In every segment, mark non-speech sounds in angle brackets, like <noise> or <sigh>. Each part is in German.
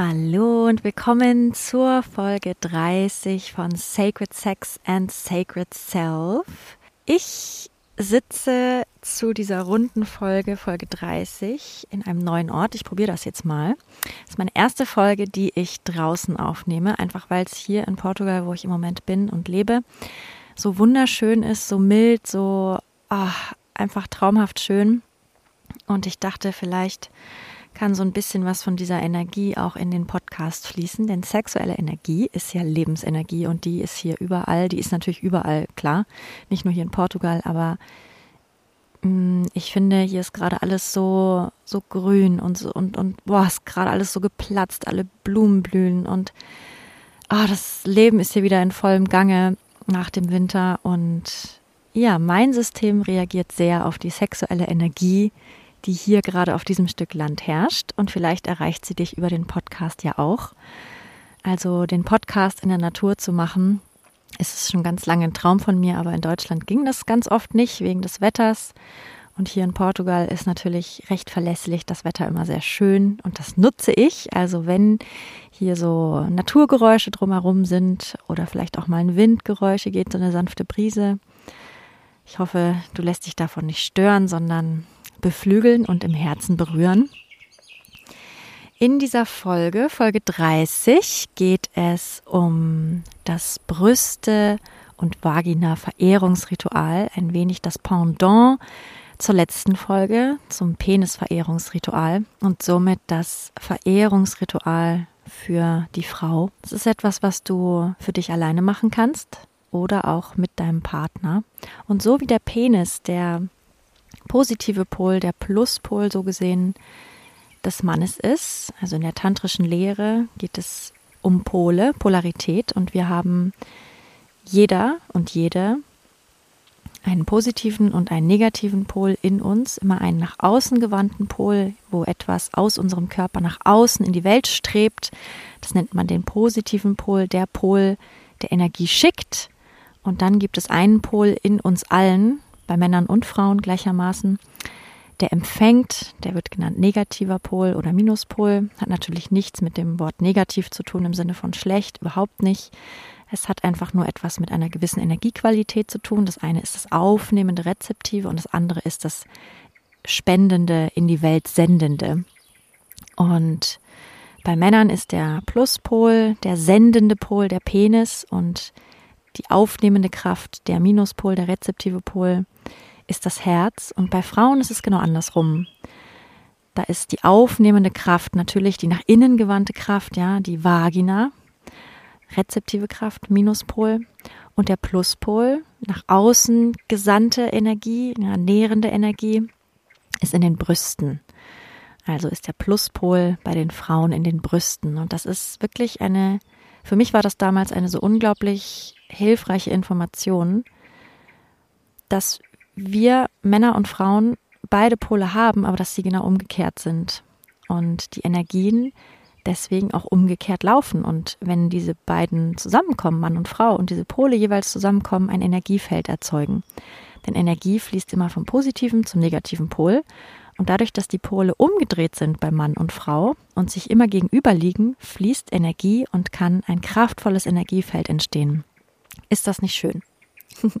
Hallo und willkommen zur Folge 30 von Sacred Sex and Sacred Self. Ich sitze zu dieser runden Folge, Folge 30, in einem neuen Ort. Ich probiere das jetzt mal. Das ist meine erste Folge, die ich draußen aufnehme, einfach weil es hier in Portugal, wo ich im Moment bin und lebe, so wunderschön ist, so mild, so ach, einfach traumhaft schön. Und ich dachte, vielleicht kann so ein bisschen was von dieser Energie auch in den Podcast fließen, denn sexuelle Energie ist ja Lebensenergie und die ist hier überall, die ist natürlich überall, klar, nicht nur hier in Portugal, aber mm, ich finde, hier ist gerade alles so, so grün und und, und boah, ist gerade alles so geplatzt, alle Blumen blühen und ah, das Leben ist hier wieder in vollem Gange nach dem Winter und ja, mein System reagiert sehr auf die sexuelle Energie, die hier gerade auf diesem Stück Land herrscht. Und vielleicht erreicht sie dich über den Podcast ja auch. Also den Podcast in der Natur zu machen, ist schon ganz lange ein Traum von mir, aber in Deutschland ging das ganz oft nicht wegen des Wetters. Und hier in Portugal ist natürlich recht verlässlich das Wetter immer sehr schön und das nutze ich. Also wenn hier so Naturgeräusche drumherum sind oder vielleicht auch mal ein Windgeräusche geht, so eine sanfte Brise. Ich hoffe, du lässt dich davon nicht stören, sondern beflügeln und im Herzen berühren. In dieser Folge, Folge 30, geht es um das Brüste- und Vagina-Verehrungsritual, ein wenig das Pendant zur letzten Folge, zum Penis-Verehrungsritual und somit das Verehrungsritual für die Frau. Das ist etwas, was du für dich alleine machen kannst oder auch mit deinem Partner. Und so wie der Penis, der positive Pol, der Pluspol so gesehen des Mannes ist. Also in der tantrischen Lehre geht es um Pole, Polarität und wir haben jeder und jede einen positiven und einen negativen Pol in uns, immer einen nach außen gewandten Pol, wo etwas aus unserem Körper nach außen in die Welt strebt. Das nennt man den positiven Pol, der Pol, der Energie schickt. Und dann gibt es einen Pol in uns allen, bei Männern und Frauen gleichermaßen. Der empfängt, der wird genannt negativer Pol oder Minuspol, hat natürlich nichts mit dem Wort negativ zu tun im Sinne von schlecht, überhaupt nicht. Es hat einfach nur etwas mit einer gewissen Energiequalität zu tun. Das eine ist das aufnehmende Rezeptive und das andere ist das spendende, in die Welt sendende. Und bei Männern ist der Pluspol, der sendende Pol, der Penis und die aufnehmende Kraft, der Minuspol, der rezeptive Pol ist das Herz und bei Frauen ist es genau andersrum. Da ist die aufnehmende Kraft natürlich die nach innen gewandte Kraft, ja, die Vagina, rezeptive Kraft, Minuspol und der Pluspol, nach außen gesandte Energie, ja, nährende Energie, ist in den Brüsten. Also ist der Pluspol bei den Frauen in den Brüsten. Und das ist wirklich eine, für mich war das damals eine so unglaublich hilfreiche Information, dass wir Männer und Frauen beide Pole haben, aber dass sie genau umgekehrt sind und die Energien deswegen auch umgekehrt laufen. Und wenn diese beiden zusammenkommen, Mann und Frau, und diese Pole jeweils zusammenkommen, ein Energiefeld erzeugen. Denn Energie fließt immer vom positiven zum negativen Pol. Und dadurch, dass die Pole umgedreht sind bei Mann und Frau und sich immer gegenüber liegen, fließt Energie und kann ein kraftvolles Energiefeld entstehen. Ist das nicht schön? <laughs>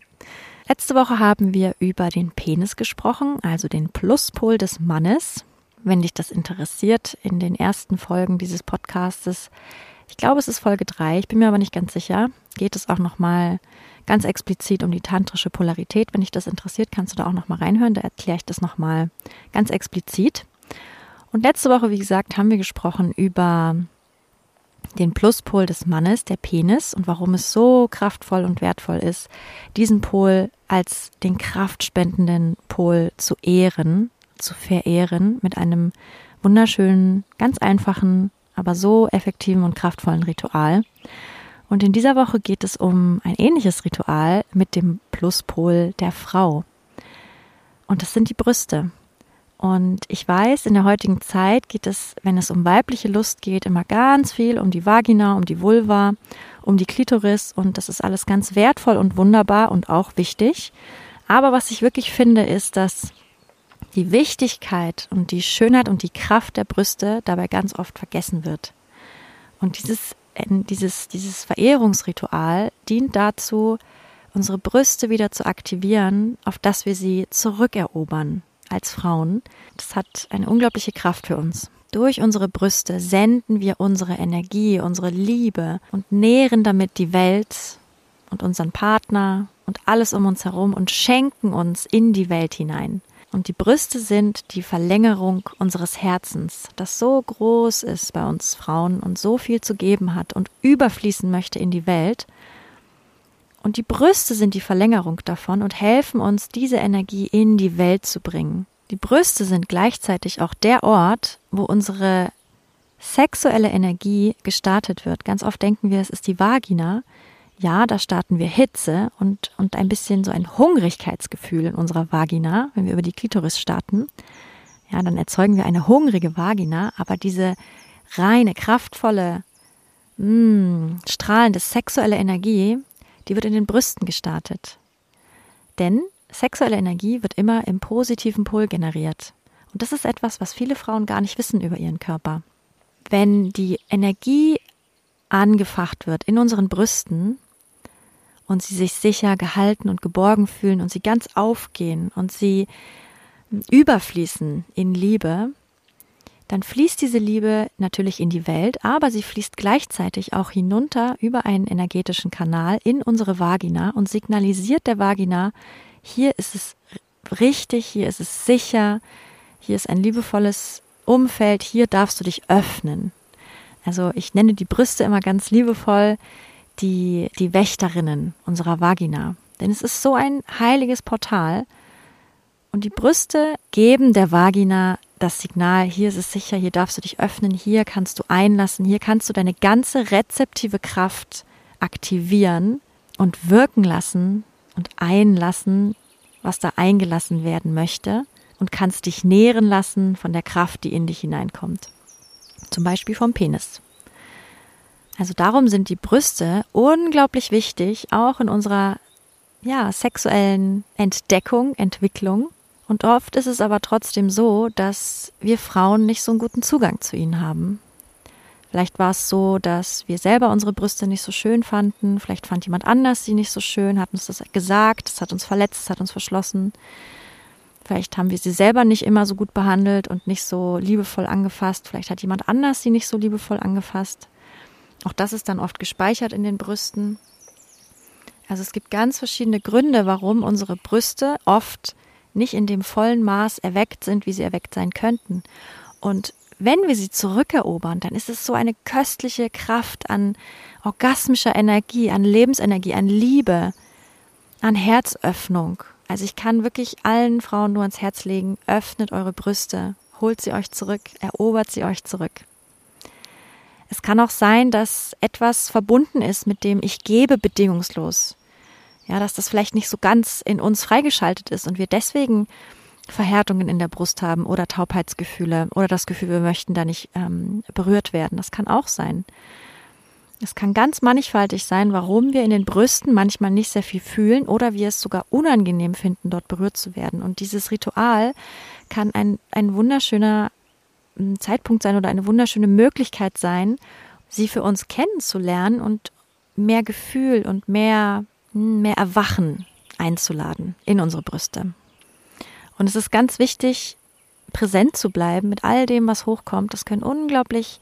Letzte Woche haben wir über den Penis gesprochen, also den Pluspol des Mannes. Wenn dich das interessiert, in den ersten Folgen dieses Podcastes, ich glaube, es ist Folge 3, ich bin mir aber nicht ganz sicher, geht es auch nochmal ganz explizit um die tantrische Polarität. Wenn dich das interessiert, kannst du da auch nochmal reinhören, da erkläre ich das nochmal ganz explizit. Und letzte Woche, wie gesagt, haben wir gesprochen über den Pluspol des Mannes, der Penis, und warum es so kraftvoll und wertvoll ist, diesen Pol als den kraftspendenden Pol zu ehren, zu verehren mit einem wunderschönen, ganz einfachen, aber so effektiven und kraftvollen Ritual. Und in dieser Woche geht es um ein ähnliches Ritual mit dem Pluspol der Frau. Und das sind die Brüste. Und ich weiß, in der heutigen Zeit geht es, wenn es um weibliche Lust geht, immer ganz viel um die Vagina, um die Vulva, um die Klitoris. Und das ist alles ganz wertvoll und wunderbar und auch wichtig. Aber was ich wirklich finde, ist, dass die Wichtigkeit und die Schönheit und die Kraft der Brüste dabei ganz oft vergessen wird. Und dieses, dieses, dieses Verehrungsritual dient dazu, unsere Brüste wieder zu aktivieren, auf dass wir sie zurückerobern als Frauen. Das hat eine unglaubliche Kraft für uns. Durch unsere Brüste senden wir unsere Energie, unsere Liebe und nähren damit die Welt und unseren Partner und alles um uns herum und schenken uns in die Welt hinein. Und die Brüste sind die Verlängerung unseres Herzens, das so groß ist bei uns Frauen und so viel zu geben hat und überfließen möchte in die Welt. Und die Brüste sind die Verlängerung davon und helfen uns, diese Energie in die Welt zu bringen. Die Brüste sind gleichzeitig auch der Ort, wo unsere sexuelle Energie gestartet wird. Ganz oft denken wir, es ist die Vagina, ja, da starten wir Hitze und, und ein bisschen so ein Hungrigkeitsgefühl in unserer Vagina, wenn wir über die Klitoris starten. Ja, dann erzeugen wir eine hungrige Vagina, aber diese reine, kraftvolle, mh, mm, strahlende sexuelle Energie, die wird in den Brüsten gestartet. Denn sexuelle Energie wird immer im positiven Pol generiert. Und das ist etwas, was viele Frauen gar nicht wissen über ihren Körper. Wenn die Energie angefacht wird in unseren Brüsten, und sie sich sicher gehalten und geborgen fühlen und sie ganz aufgehen und sie überfließen in Liebe, dann fließt diese Liebe natürlich in die Welt, aber sie fließt gleichzeitig auch hinunter über einen energetischen Kanal in unsere Vagina und signalisiert der Vagina, hier ist es richtig, hier ist es sicher, hier ist ein liebevolles Umfeld, hier darfst du dich öffnen. Also ich nenne die Brüste immer ganz liebevoll die, die Wächterinnen unserer Vagina. Denn es ist so ein heiliges Portal. Und die Brüste geben der Vagina das Signal, hier ist es sicher, hier darfst du dich öffnen, hier kannst du einlassen, hier kannst du deine ganze rezeptive Kraft aktivieren und wirken lassen und einlassen, was da eingelassen werden möchte und kannst dich nähren lassen von der Kraft, die in dich hineinkommt. Zum Beispiel vom Penis. Also darum sind die Brüste unglaublich wichtig, auch in unserer ja, sexuellen Entdeckung, Entwicklung. Und oft ist es aber trotzdem so, dass wir Frauen nicht so einen guten Zugang zu ihnen haben. Vielleicht war es so, dass wir selber unsere Brüste nicht so schön fanden. Vielleicht fand jemand anders sie nicht so schön, hat uns das gesagt, es hat uns verletzt, es hat uns verschlossen. Vielleicht haben wir sie selber nicht immer so gut behandelt und nicht so liebevoll angefasst. Vielleicht hat jemand anders sie nicht so liebevoll angefasst. Auch das ist dann oft gespeichert in den Brüsten. Also es gibt ganz verschiedene Gründe, warum unsere Brüste oft nicht in dem vollen Maß erweckt sind, wie sie erweckt sein könnten. Und wenn wir sie zurückerobern, dann ist es so eine köstliche Kraft an orgasmischer Energie, an Lebensenergie, an Liebe, an Herzöffnung. Also ich kann wirklich allen Frauen nur ans Herz legen, öffnet eure Brüste, holt sie euch zurück, erobert sie euch zurück. Es kann auch sein, dass etwas verbunden ist mit dem Ich gebe bedingungslos. Ja, dass das vielleicht nicht so ganz in uns freigeschaltet ist und wir deswegen Verhärtungen in der Brust haben oder Taubheitsgefühle oder das Gefühl, wir möchten da nicht ähm, berührt werden. Das kann auch sein. Es kann ganz mannigfaltig sein, warum wir in den Brüsten manchmal nicht sehr viel fühlen oder wir es sogar unangenehm finden, dort berührt zu werden. Und dieses Ritual kann ein, ein wunderschöner Zeitpunkt sein oder eine wunderschöne Möglichkeit sein, sie für uns kennenzulernen und mehr Gefühl und mehr, hm, mehr Erwachen einzuladen in unsere Brüste. Und es ist ganz wichtig, präsent zu bleiben mit all dem, was hochkommt. Das können unglaublich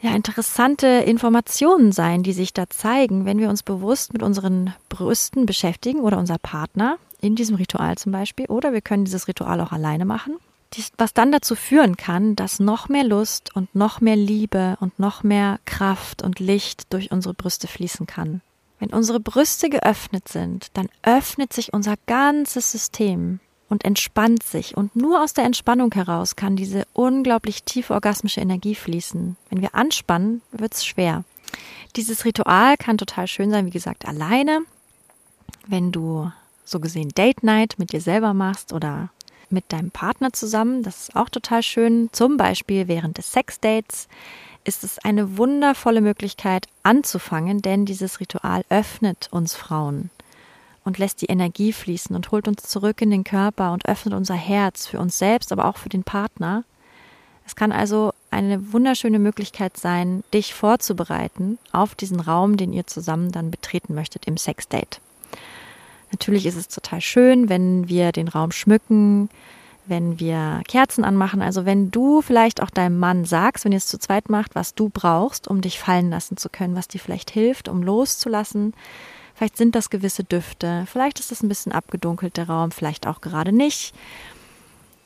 ja, interessante Informationen sein, die sich da zeigen, wenn wir uns bewusst mit unseren Brüsten beschäftigen oder unser Partner in diesem Ritual zum Beispiel. Oder wir können dieses Ritual auch alleine machen was dann dazu führen kann, dass noch mehr Lust und noch mehr Liebe und noch mehr Kraft und Licht durch unsere Brüste fließen kann. Wenn unsere Brüste geöffnet sind, dann öffnet sich unser ganzes System. und entspannt sich. Und nur aus der Entspannung heraus kann diese unglaublich tiefe orgasmische Energie fließen. Wenn wir anspannen, wird es schwer. Dieses Ritual kann total schön sein, wie gesagt, alleine. Wenn du so gesehen Date Night mit dir selber machst oder mit deinem Partner zusammen, das ist auch total schön. Zum Beispiel während des Sexdates ist es eine wundervolle Möglichkeit anzufangen, denn dieses Ritual öffnet uns Frauen und lässt die Energie fließen und holt uns zurück in den Körper und öffnet unser Herz für uns selbst, aber auch für den Partner. Es kann also eine wunderschöne Möglichkeit sein, dich vorzubereiten auf diesen Raum, den ihr zusammen dann betreten möchtet im Sexdate. Natürlich ist es total schön, wenn wir den Raum schmücken, wenn wir Kerzen anmachen. Also wenn du vielleicht auch deinem Mann sagst, wenn ihr es zu zweit macht, was du brauchst, um dich fallen lassen zu können, was dir vielleicht hilft, um loszulassen. Vielleicht sind das gewisse Düfte, vielleicht ist es ein bisschen abgedunkelt der Raum, vielleicht auch gerade nicht.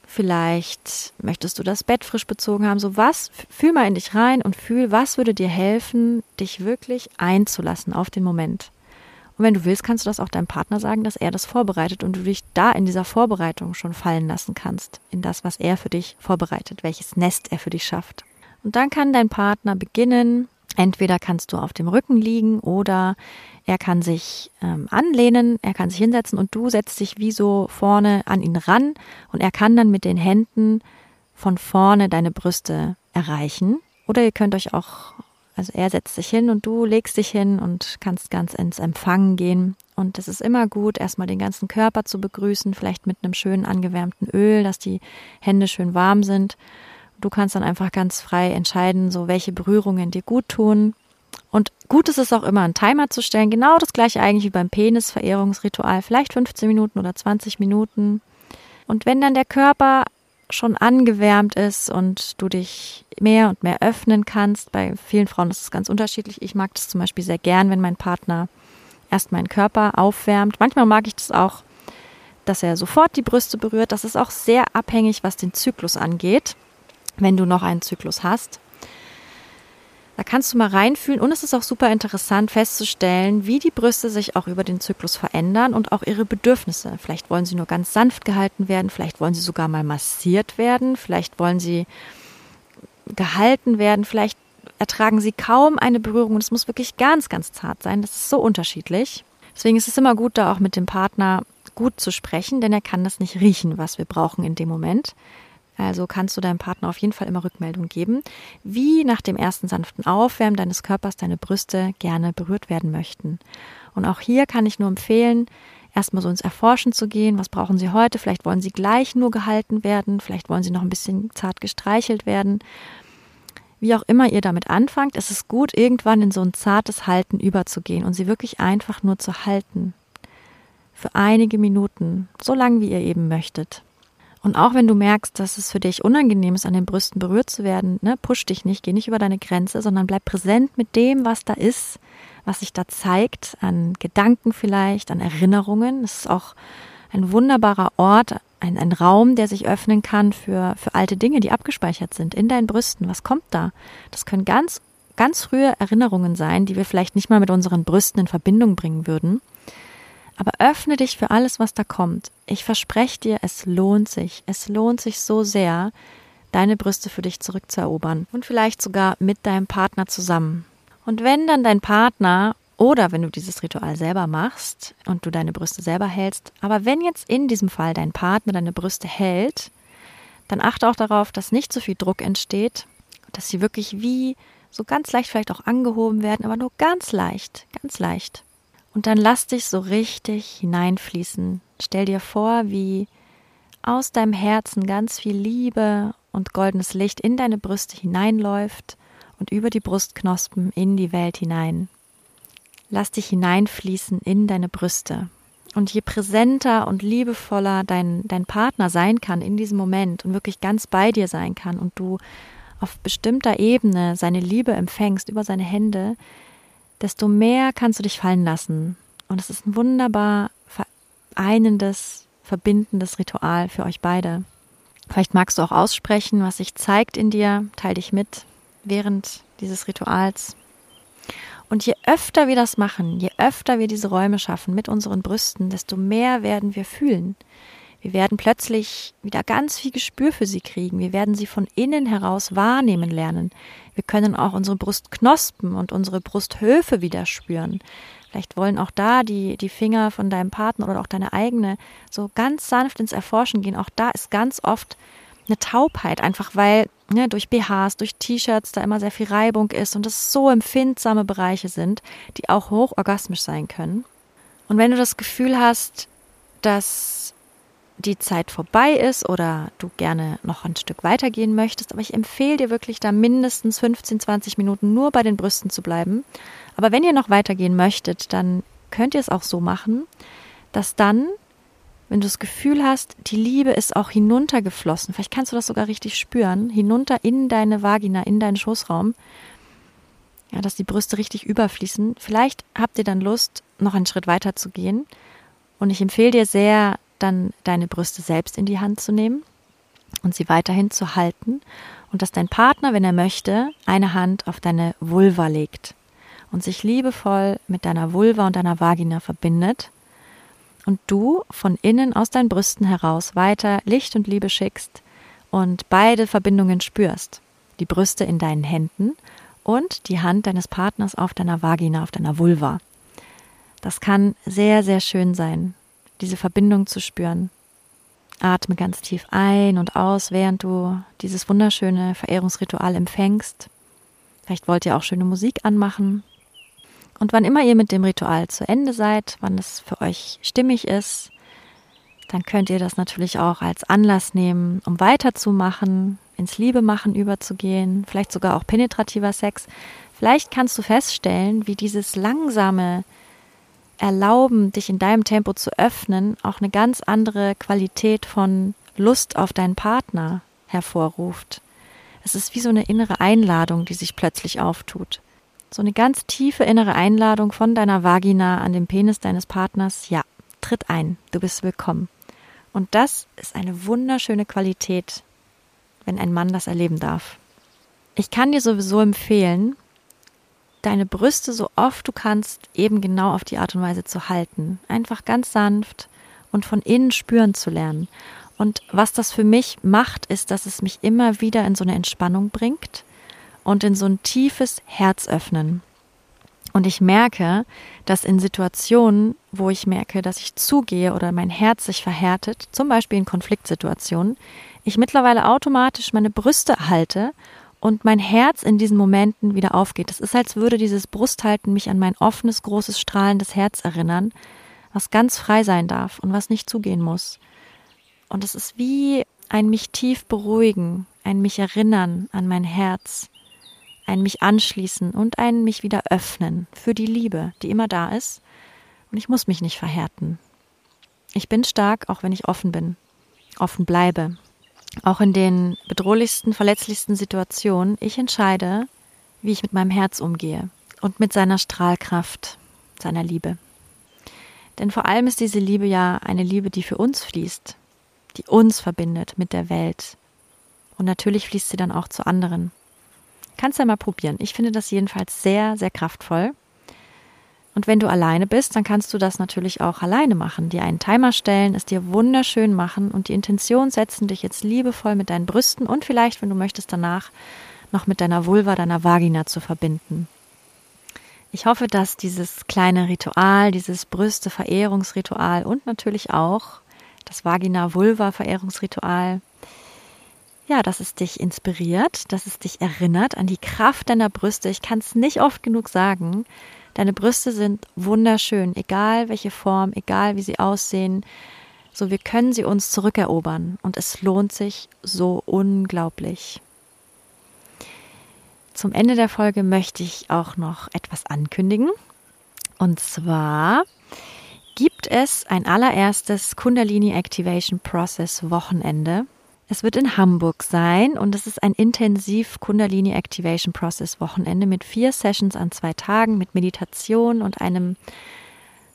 Vielleicht möchtest du das Bett frisch bezogen haben. So was, fühl mal in dich rein und fühl, was würde dir helfen, dich wirklich einzulassen auf den Moment. Und wenn du willst, kannst du das auch deinem Partner sagen, dass er das vorbereitet und du dich da in dieser Vorbereitung schon fallen lassen kannst, in das, was er für dich vorbereitet, welches Nest er für dich schafft. Und dann kann dein Partner beginnen, entweder kannst du auf dem Rücken liegen oder er kann sich ähm, anlehnen, er kann sich hinsetzen und du setzt dich wie so vorne an ihn ran und er kann dann mit den Händen von vorne deine Brüste erreichen. Oder ihr könnt euch auch also er setzt sich hin und du legst dich hin und kannst ganz ins Empfangen gehen. Und es ist immer gut, erstmal den ganzen Körper zu begrüßen, vielleicht mit einem schönen angewärmten Öl, dass die Hände schön warm sind. Du kannst dann einfach ganz frei entscheiden, so welche Berührungen dir gut tun. Und gut ist es auch immer, einen Timer zu stellen. Genau das gleiche eigentlich wie beim Penisverehrungsritual. Vielleicht 15 Minuten oder 20 Minuten. Und wenn dann der Körper schon angewärmt ist und du dich mehr und mehr öffnen kannst. Bei vielen Frauen ist es ganz unterschiedlich. Ich mag das zum Beispiel sehr gern, wenn mein Partner erst meinen Körper aufwärmt. Manchmal mag ich das auch, dass er sofort die Brüste berührt. Das ist auch sehr abhängig, was den Zyklus angeht, wenn du noch einen Zyklus hast. Da kannst du mal reinfühlen und es ist auch super interessant festzustellen, wie die Brüste sich auch über den Zyklus verändern und auch ihre Bedürfnisse. Vielleicht wollen sie nur ganz sanft gehalten werden, vielleicht wollen sie sogar mal massiert werden, vielleicht wollen sie gehalten werden, vielleicht ertragen sie kaum eine Berührung und es muss wirklich ganz, ganz zart sein. Das ist so unterschiedlich. Deswegen ist es immer gut, da auch mit dem Partner gut zu sprechen, denn er kann das nicht riechen, was wir brauchen in dem Moment. Also kannst du deinem Partner auf jeden Fall immer Rückmeldung geben, wie nach dem ersten sanften Aufwärmen deines Körpers deine Brüste gerne berührt werden möchten. Und auch hier kann ich nur empfehlen, erstmal so ins Erforschen zu gehen. Was brauchen sie heute? Vielleicht wollen sie gleich nur gehalten werden, vielleicht wollen sie noch ein bisschen zart gestreichelt werden. Wie auch immer ihr damit anfangt, ist es gut, irgendwann in so ein zartes Halten überzugehen und sie wirklich einfach nur zu halten. Für einige Minuten, so lang wie ihr eben möchtet. Und auch wenn du merkst, dass es für dich unangenehm ist, an den Brüsten berührt zu werden, ne, push dich nicht, geh nicht über deine Grenze, sondern bleib präsent mit dem, was da ist, was sich da zeigt, an Gedanken vielleicht, an Erinnerungen. Es ist auch ein wunderbarer Ort, ein, ein Raum, der sich öffnen kann für, für alte Dinge, die abgespeichert sind in deinen Brüsten. Was kommt da? Das können ganz, ganz frühe Erinnerungen sein, die wir vielleicht nicht mal mit unseren Brüsten in Verbindung bringen würden. Aber öffne dich für alles, was da kommt. Ich verspreche dir, es lohnt sich. Es lohnt sich so sehr, deine Brüste für dich zurückzuerobern und vielleicht sogar mit deinem Partner zusammen. Und wenn dann dein Partner oder wenn du dieses Ritual selber machst und du deine Brüste selber hältst, aber wenn jetzt in diesem Fall dein Partner deine Brüste hält, dann achte auch darauf, dass nicht so viel Druck entsteht, dass sie wirklich wie so ganz leicht vielleicht auch angehoben werden, aber nur ganz leicht, ganz leicht. Und dann lass dich so richtig hineinfließen. Stell dir vor, wie aus deinem Herzen ganz viel Liebe und goldenes Licht in deine Brüste hineinläuft und über die Brustknospen in die Welt hinein. Lass dich hineinfließen in deine Brüste. Und je präsenter und liebevoller dein, dein Partner sein kann in diesem Moment und wirklich ganz bei dir sein kann und du auf bestimmter Ebene seine Liebe empfängst über seine Hände, desto mehr kannst du dich fallen lassen. Und es ist ein wunderbar vereinendes, verbindendes Ritual für euch beide. Vielleicht magst du auch aussprechen, was sich zeigt in dir, teil dich mit während dieses Rituals. Und je öfter wir das machen, je öfter wir diese Räume schaffen mit unseren Brüsten, desto mehr werden wir fühlen. Wir werden plötzlich wieder ganz viel Gespür für sie kriegen. Wir werden sie von innen heraus wahrnehmen lernen. Wir können auch unsere Brustknospen und unsere Brusthöfe wieder spüren. Vielleicht wollen auch da die, die Finger von deinem Partner oder auch deine eigene so ganz sanft ins Erforschen gehen. Auch da ist ganz oft eine Taubheit, einfach weil ne, durch BHs, durch T-Shirts da immer sehr viel Reibung ist und es so empfindsame Bereiche sind, die auch hochorgasmisch sein können. Und wenn du das Gefühl hast, dass die Zeit vorbei ist oder du gerne noch ein Stück weitergehen möchtest, aber ich empfehle dir wirklich da mindestens 15, 20 Minuten nur bei den Brüsten zu bleiben. Aber wenn ihr noch weitergehen möchtet, dann könnt ihr es auch so machen, dass dann wenn du das Gefühl hast, die Liebe ist auch hinuntergeflossen, vielleicht kannst du das sogar richtig spüren, hinunter in deine Vagina, in deinen Schoßraum, ja, dass die Brüste richtig überfließen. Vielleicht habt ihr dann Lust, noch einen Schritt weiter zu gehen. Und ich empfehle dir sehr, dann deine Brüste selbst in die Hand zu nehmen und sie weiterhin zu halten und dass dein Partner, wenn er möchte, eine Hand auf deine Vulva legt und sich liebevoll mit deiner Vulva und deiner Vagina verbindet und du von innen aus deinen Brüsten heraus weiter Licht und Liebe schickst und beide Verbindungen spürst. Die Brüste in deinen Händen und die Hand deines Partners auf deiner Vagina, auf deiner Vulva. Das kann sehr, sehr schön sein, diese Verbindung zu spüren. Atme ganz tief ein und aus, während du dieses wunderschöne Verehrungsritual empfängst. Vielleicht wollt ihr auch schöne Musik anmachen und wann immer ihr mit dem Ritual zu Ende seid, wann es für euch stimmig ist, dann könnt ihr das natürlich auch als Anlass nehmen, um weiterzumachen, ins Liebemachen überzugehen, vielleicht sogar auch penetrativer Sex. Vielleicht kannst du feststellen, wie dieses langsame Erlauben, dich in deinem Tempo zu öffnen, auch eine ganz andere Qualität von Lust auf deinen Partner hervorruft. Es ist wie so eine innere Einladung, die sich plötzlich auftut. So eine ganz tiefe innere Einladung von deiner Vagina an den Penis deines Partners. Ja, tritt ein, du bist willkommen. Und das ist eine wunderschöne Qualität, wenn ein Mann das erleben darf. Ich kann dir sowieso empfehlen, deine Brüste so oft du kannst eben genau auf die Art und Weise zu halten. Einfach ganz sanft und von innen spüren zu lernen. Und was das für mich macht, ist, dass es mich immer wieder in so eine Entspannung bringt und in so ein tiefes Herz öffnen. Und ich merke, dass in Situationen, wo ich merke, dass ich zugehe oder mein Herz sich verhärtet, zum Beispiel in Konfliktsituationen, ich mittlerweile automatisch meine Brüste halte und mein Herz in diesen Momenten wieder aufgeht. Es ist, als würde dieses Brusthalten mich an mein offenes, großes, strahlendes Herz erinnern, was ganz frei sein darf und was nicht zugehen muss. Und es ist wie ein mich tief beruhigen, ein mich erinnern an mein Herz, ein mich anschließen und ein mich wieder öffnen für die Liebe, die immer da ist. Und ich muss mich nicht verhärten. Ich bin stark, auch wenn ich offen bin, offen bleibe. Auch in den bedrohlichsten, verletzlichsten Situationen. Ich entscheide, wie ich mit meinem Herz umgehe und mit seiner Strahlkraft, seiner Liebe. Denn vor allem ist diese Liebe ja eine Liebe, die für uns fließt, die uns verbindet mit der Welt. Und natürlich fließt sie dann auch zu anderen. Kannst ja mal probieren. Ich finde das jedenfalls sehr, sehr kraftvoll. Und wenn du alleine bist, dann kannst du das natürlich auch alleine machen. Dir einen Timer stellen, es dir wunderschön machen und die Intention setzen, dich jetzt liebevoll mit deinen Brüsten und vielleicht, wenn du möchtest, danach noch mit deiner Vulva, deiner Vagina zu verbinden. Ich hoffe, dass dieses kleine Ritual, dieses Brüste-Verehrungsritual und natürlich auch das Vagina-Vulva-Verehrungsritual ja, dass es dich inspiriert, dass es dich erinnert an die Kraft deiner Brüste. Ich kann es nicht oft genug sagen. Deine Brüste sind wunderschön, egal welche Form, egal wie sie aussehen. So, wir können sie uns zurückerobern und es lohnt sich so unglaublich. Zum Ende der Folge möchte ich auch noch etwas ankündigen. Und zwar gibt es ein allererstes Kundalini Activation Process Wochenende es wird in Hamburg sein und es ist ein intensiv Kundalini Activation Process Wochenende mit vier Sessions an zwei Tagen mit Meditation und einem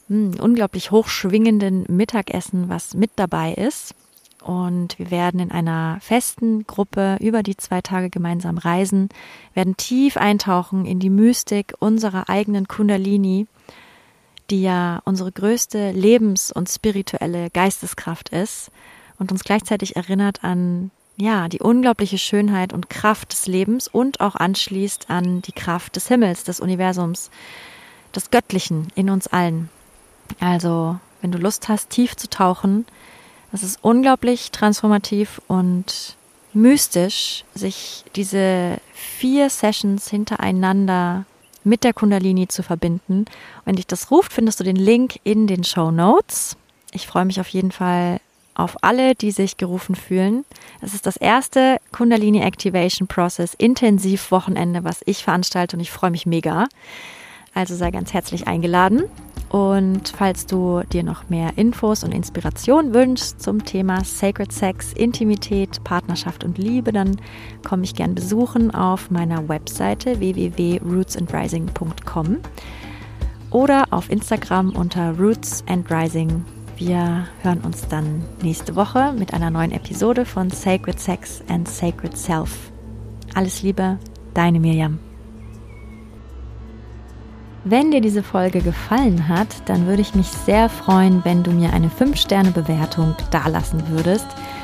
mh, hm, unglaublich hochschwingenden Mittagessen, was mit dabei ist. Und wir werden in einer festen Gruppe über die zwei Tage gemeinsam reisen, werden tief eintauchen in die Mystik unserer eigenen Kundalini, die ja unsere größte Lebens- und spirituelle Geisteskraft ist und uns gleichzeitig erinnert an ja, die unglaubliche Schönheit und Kraft des Lebens und auch anschließt an die Kraft des Himmels, des Universums, des Göttlichen in uns allen. Also, wenn du Lust hast, tief zu tauchen, das ist unglaublich transformativ und mystisch, sich diese vier Sessions hintereinander mit der Kundalini zu verbinden. Wenn dich das ruft, findest du den Link in den Show Notes. Ich freue mich auf jeden Fall auf alle, die sich gerufen fühlen. Es ist das erste Kundalini Activation Process Intensiv Wochenende, was ich veranstalte und ich freue mich mega. Also sei ganz herzlich eingeladen. Und falls du dir noch mehr Infos und Inspiration wünschst zum Thema Sacred Sex, Intimität, Partnerschaft und Liebe, dann komme ich gern besuchen auf meiner Webseite www.rootsandrising.com oder auf Instagram unter Roots and Rising. Wir hören uns dann nächste Woche mit einer neuen Episode von Sacred Sex and Sacred Self. Alles Liebe, deine Miriam. Wenn dir diese Folge gefallen hat, dann würde ich mich sehr freuen, wenn du mir eine 5-Sterne-Bewertung dalassen würdest.